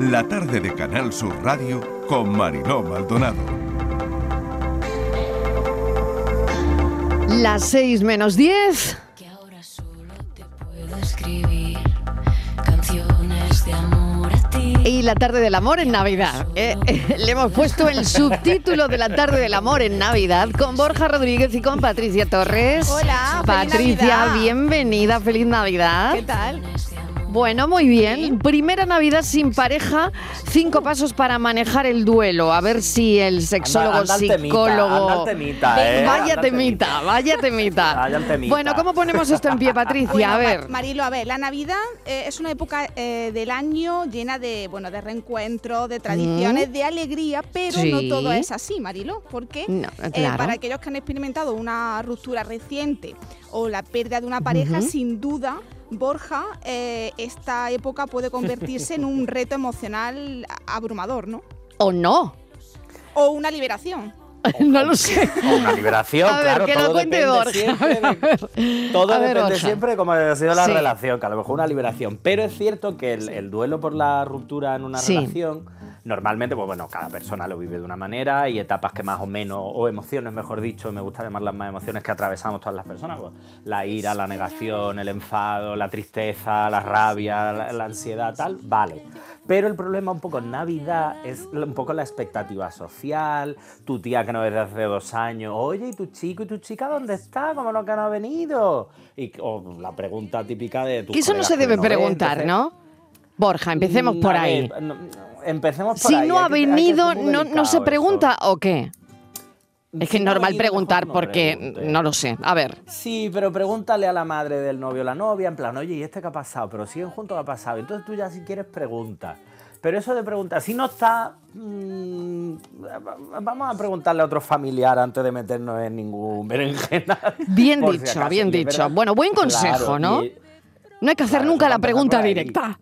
la tarde de Canal Sur Radio con Mariló Maldonado. Las 6 menos 10. Que ahora solo te puedo escribir canciones de amor a ti. Y la tarde del amor en Navidad. Eh, eh, le hemos puesto el subtítulo de la tarde del amor en Navidad con Borja Rodríguez y con Patricia Torres. Hola, feliz Patricia, Navidad. bienvenida, feliz Navidad. ¿Qué tal? Bueno, muy bien. Primera Navidad sin pareja, cinco pasos para manejar el duelo. A ver si el sexólogo, Anda- anda el psicólogo. temita, ¿eh? Vaya Anda el temita, temita. vaya temita. Vaya temita. Bueno, ¿cómo ponemos esto en pie, Patricia? Bueno, a ver. Marilo, a ver, la Navidad eh, es una época eh, del año llena de, bueno, de reencuentros, de tradiciones, de alegría, pero Sí. no todo es así, Marilo, porque No, eh, claro. para aquellos que han experimentado una ruptura reciente o la pérdida de una pareja, sin duda, Borja, eh, esta época puede convertirse en un reto emocional abrumador, ¿no? ¿O no? O una liberación. no lo sé. O una liberación, A ver, claro, que lo todo cuente depende Borja. siempre de- todo A ver, depende Borja. siempre de cómo ha sido la Sí. relación, que a lo mejor una liberación. Pero es cierto que el, el duelo por la ruptura en una Sí. relación, normalmente, pues bueno, cada persona lo vive de una manera y etapas que más o menos, o emociones, mejor dicho, me gusta llamarlas más emociones que atravesamos todas las personas, pues la ira, la negación, el enfado, la tristeza, la rabia, la, la ansiedad, tal, vale. Pero el problema un poco en Navidad es un poco la expectativa social, tu tía que no ves desde hace dos años, oye, ¿y tu chico y tu chica dónde está? ¿Cómo no que no ha venido? Y, o la pregunta típica de tu Que eso no se debe preguntar, ¿no? Borja, empecemos por ahí. empecemos por Si ahí. no ha que- venido, no, se eso. pregunta o qué. Es que es normal preguntar no porque pregunte. no lo sé. A ver. Sí, pero pregúntale a la madre del novio o la novia, en plan, oye, ¿y este qué ha pasado? Pero siguen juntos, ¿qué ha pasado? Entonces tú ya si quieres pregunta. Pero eso de preguntar, si no está, mm, vamos a preguntarle a otro familiar antes de meternos en ningún berenjenal. Bien si dicho, acaso. bien dicho. Bueno, buen consejo, Claro, ¿no? y- No hay que hacer Claro, nunca la pregunta directa.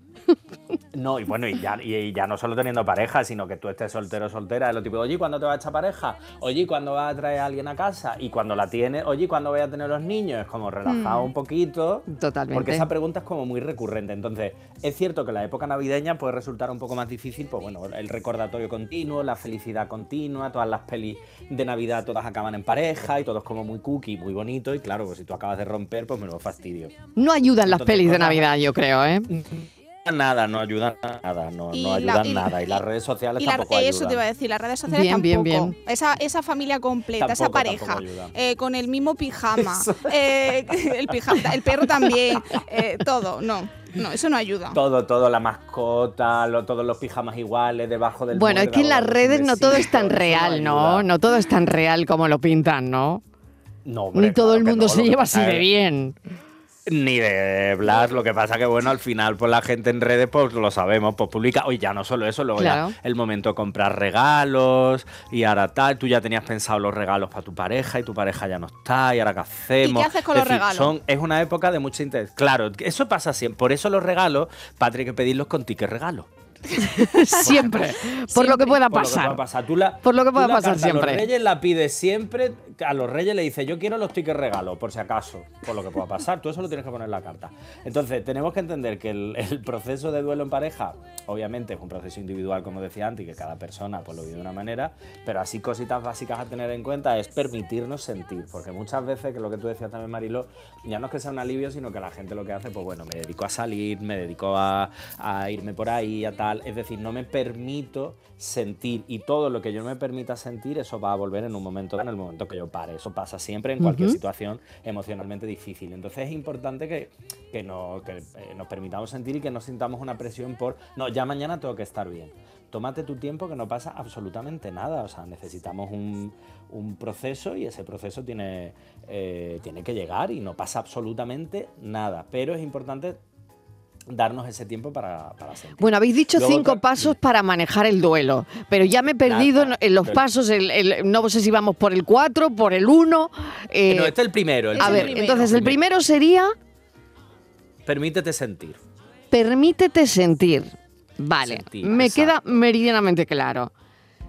No, y bueno, y ya, y ya no solo teniendo pareja, sino que tú estés soltero o soltera, es lo tipo, oye, ¿cuándo te va a echar pareja? Oye, ¿cuándo vas a traer a alguien a casa? Y cuando la tienes, oye, ¿cuándo voy a tener los niños? Es como relajado un poquito. Mm. Totalmente. Porque esa pregunta es como muy recurrente. Entonces, es cierto que la época navideña puede resultar un poco más difícil, pues bueno, el recordatorio continuo, la felicidad continua, todas las pelis de Navidad todas acaban en pareja y todo es como muy cookie, muy bonito. Y claro, pues si tú acabas de romper, pues menudo fastidio. No ayudan las Entonces, pelis de Navidad, yo creo, ¿eh? Nada, no ayudan nada, no, Y no la- y- nada. Y las redes sociales Y la- tampoco ayudan. eso te iba a decir, las redes sociales Bien, bien, tampoco. bien. Esa, esa familia completa, esa pareja, ayuda. eh, con el mismo pijama, eh, el pijama, el perro también, eh, todo, no, no, eso no ayuda. Todo, todo, la mascota, lo- todos los pijamas iguales debajo del Bueno, es que en las redes no todo es tan real, ¿no? ayuda. No todo es tan real como lo pintan, ¿no? No, hombre, Ni todo claro el mundo no, se lleva así de es- bien. Ni de Blas, lo que pasa que bueno, al final pues la gente en redes pues lo sabemos, pues publica, oye, ya no solo eso, luego Claro. ya el momento de comprar regalos y ahora tal, tú ya tenías pensado los regalos para tu pareja y tu pareja ya no está y ahora qué hacemos. ¿Y qué haces con Es los decir, regalos? son- es una época de mucho interés. Claro, eso pasa siempre, por eso los regalos, Patri, hay que pedirlos con ticket regalo. Siempre. Por lo que pueda Por lo que pasar. pueda pasar. Tú la- Por lo que tú pueda la pasar carta A siempre. los reyes la pides siempre. A los reyes le dices, yo quiero los tickets regalo, por si acaso, por lo que pueda pasar. Tú eso lo tienes que poner en la carta. Entonces, tenemos que entender que el, el proceso de duelo en pareja, obviamente, es un proceso individual, como decía antes, y que cada persona pues, lo vive de una manera. Pero así, cositas básicas a tener en cuenta es permitirnos sentir. Porque muchas veces, que lo que tú decías también, Marilo, ya no es que sea un alivio, sino que la gente lo que hace, pues bueno, me dedico a salir, me dedico a, a irme por ahí, a tal. Es decir, no me permito sentir y todo lo que yo me permita sentir, eso va a volver en un momento, en el momento que yo pare. Eso pasa siempre en cualquier situación emocionalmente difícil. Entonces es importante que, que, no- que, eh, nos permitamos sentir y que no sintamos una presión por, no, ya mañana tengo que estar bien. Tómate tu tiempo que no pasa absolutamente nada. O sea, necesitamos un, un proceso y ese proceso tiene, eh, tiene que llegar y no pasa absolutamente nada. Pero es importante darnos ese tiempo para, para sentir. Bueno, habéis dicho Luego cinco pasos para manejar el duelo, pero ya me he perdido Nada, en los pero- pasos, el- el- no sé si vamos por el 4, por el 1. Eh, no, este es el primero. el a ver, entonces el primero sería Permítete sentir. permítete sentir. Vale, Sentir, me exacto. queda meridianamente claro.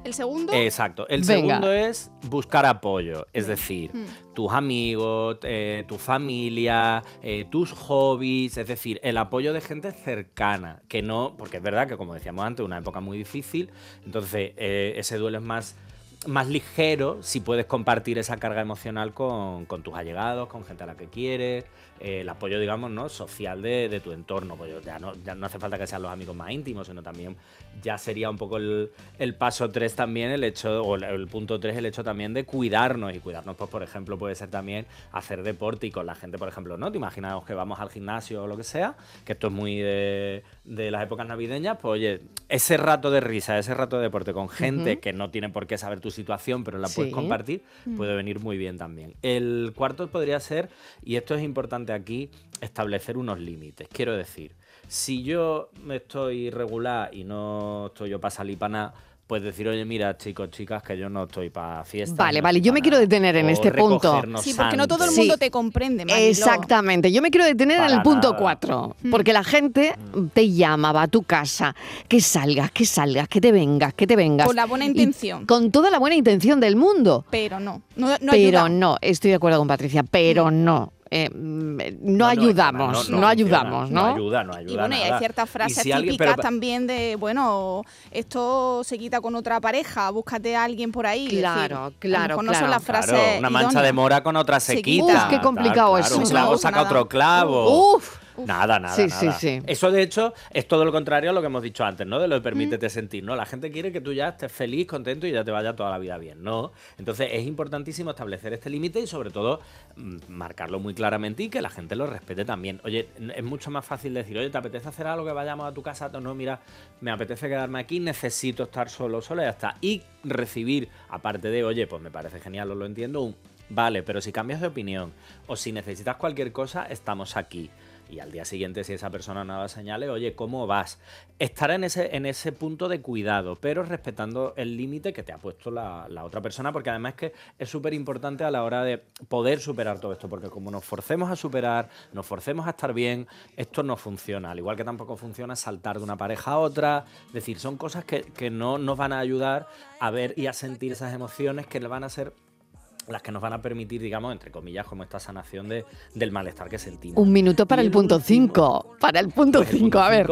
¿El segundo? Exacto. El Venga. segundo es buscar apoyo, es decir, Mm. tus amigos, eh, tu familia, eh, tus hobbies, es decir, el apoyo de gente cercana, que no, porque es verdad que como decíamos antes, una época muy difícil, entonces eh, ese duelo es más más ligero si puedes compartir esa carga emocional con, con tus allegados, con gente a la que quieres, eh, el apoyo, digamos, ¿no? social de, de tu entorno. Pues ya no, ya no hace falta que sean los amigos más íntimos, sino también ya sería un poco el, el paso 3 también, el hecho, o el, el punto 3, el hecho también de cuidarnos. Y cuidarnos, pues, por ejemplo, puede ser también hacer deporte y con la gente, por ejemplo, ¿no? Te imaginas que vamos al gimnasio o lo que sea, que esto es muy de, de las épocas navideñas, pues oye, ese rato de risa, ese rato de deporte con gente que no tiene por qué saber tu situación, pero la puedes Sí. compartir, puede venir muy bien también. El cuarto podría ser, y esto es importante aquí, establecer unos límites. Quiero decir, si yo me estoy regular y no estoy yo para salir para nada, pues decir, oye, mira, chicos, chicas, que yo no estoy para fiestas. Vale, no vale, yo me quiero detener en este punto. Sí, porque no todo el mundo Sí. te comprende, Mariló. Exactamente, yo me quiero detener en el punto nada. 4, porque la gente te llama, va a tu casa, que salgas, que salgas, que te vengas, que te vengas. Con la buena Y intención. con toda la buena intención del mundo. Pero no, no, no pero ayuda. no, estoy de acuerdo con Patricia, pero no. Eh, mm, no, no, ayudamos, no, no, no funciona, ayudamos, ¿no? No ayuda, no ayuda. Y bueno, y hay ciertas frases si alguien- típicas pero- también de, bueno, esto se quita con otra pareja, búscate a alguien por ahí. decir, Claro, claro, no claro. son las frases Claro, una mancha de mora con otra se Se quita. Uf, qué complicado Claro, eso. Un clavo saca nada. otro clavo. Uf. Nada, nada, Sí, nada. sí, sí. Eso de hecho es todo lo contrario a lo que hemos dicho antes, ¿no? De lo de permítete sentir, ¿no? La gente quiere que tú ya estés feliz, contento y ya te vaya toda la vida bien, ¿no? Entonces es importantísimo establecer este límite y sobre todo mm, marcarlo muy claramente y que la gente lo respete también. Oye, es mucho más fácil decir, oye, ¿te apetece hacer algo que vayamos a tu casa? No, mira, me apetece quedarme aquí, necesito estar solo, sola y ya está. Y recibir, aparte de, oye, pues me parece genial, os lo entiendo, un vale, pero si cambias de opinión o si necesitas cualquier cosa, estamos aquí y al día siguiente si esa persona no da señales, oye, ¿cómo vas? Estar en ese, en ese punto de cuidado, pero respetando el límite que te ha puesto la, la otra persona, porque además es que es súper importante a la hora de poder superar todo esto, porque como nos forcemos a superar, nos forcemos a estar bien, esto no funciona, al igual que tampoco funciona saltar de una pareja a otra, es decir, son cosas que, que no nos van a ayudar a ver y a sentir esas emociones que le van a ser las que nos van a permitir, digamos, entre comillas, como esta sanación de, del malestar que sentimos. Un minuto para el el punto último- 5. Para el punto Pues el 5, a ver.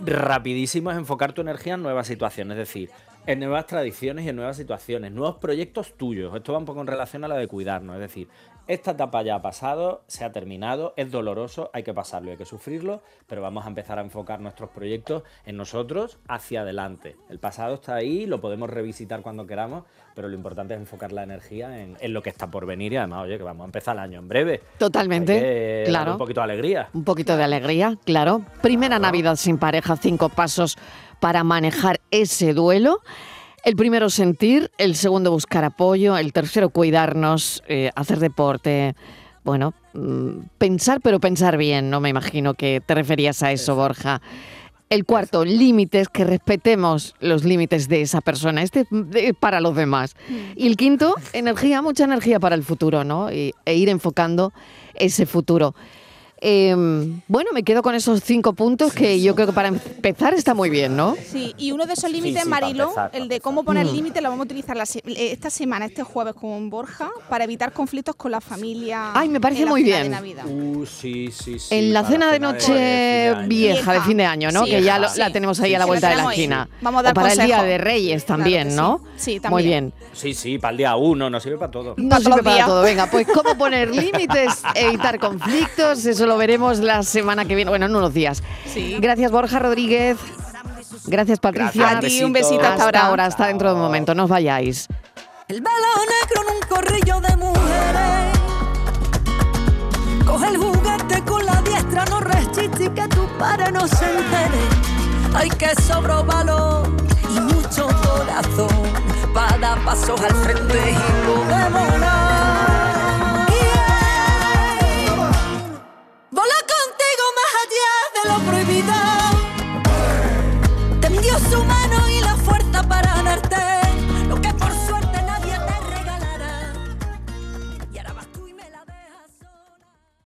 rapidísimo es enfocar tu energía en nuevas situaciones, es decir, en nuevas tradiciones y en nuevas situaciones, nuevos proyectos tuyos. Esto va un poco en relación a la de cuidarnos, es decir, esta etapa ya ha pasado, se ha terminado, es doloroso, hay que pasarlo, hay que sufrirlo, pero vamos a empezar a enfocar nuestros proyectos en nosotros hacia adelante. El pasado está ahí, lo podemos revisitar cuando queramos, pero lo importante es enfocar la energía en, en lo que está por venir y además, oye, que vamos a empezar el año en breve. Totalmente, Hay que claro. Un poquito de alegría. Un poquito de alegría, claro. Primera Navidad sin pareja, cinco pasos para manejar ese duelo. El primero sentir, el segundo buscar apoyo, el tercero cuidarnos, eh, hacer deporte. Bueno, mm, pensar, pero pensar bien, no me imagino que te referías a eso, Borja. El cuarto, límites, que respetemos los límites de esa persona, este de- para los demás. Y el quinto, energía, mucha energía para el futuro, ¿no? Y- e ir enfocando ese futuro. Eh, bueno, me quedo con esos cinco puntos que yo creo que para empezar está muy bien, ¿no? Sí, y uno de esos límites, sí, Marilo, empezar, el de cómo poner Mm. límites, lo vamos a utilizar la se- eh, esta semana, este jueves con Borja, para evitar conflictos con la familia. Ay, me parece en la muy cena bien. de Navidad. Uh, sí, sí, sí. en la cena de noche vieja, de fin de año, ¿no? Sí, que ya lo- la tenemos ahí Sí, a la vuelta de la esquina. Vamos a dar o para el Día de Reyes también, ¿no? sí. Sí, Muy también. bien. Sí, sí, para el día uno, nos sirve para todo. No Para sirve para todo. Venga, pues cómo poner límites, evitar conflictos, eso lo veremos la semana que viene, bueno, en unos días. Sí. Gracias, Borja Rodríguez. Gracias, Patricia. Gracias, A ti, un besito hasta Hasta ahora. ahora, hasta dentro de un momento, no os vayáis. El velo negro en un corrillo de mujeres. Coge el juguete con la diestra, no resiste y que tu padre no se entere. Hay que sobro valor y mucho corazón para dar pasos al frente.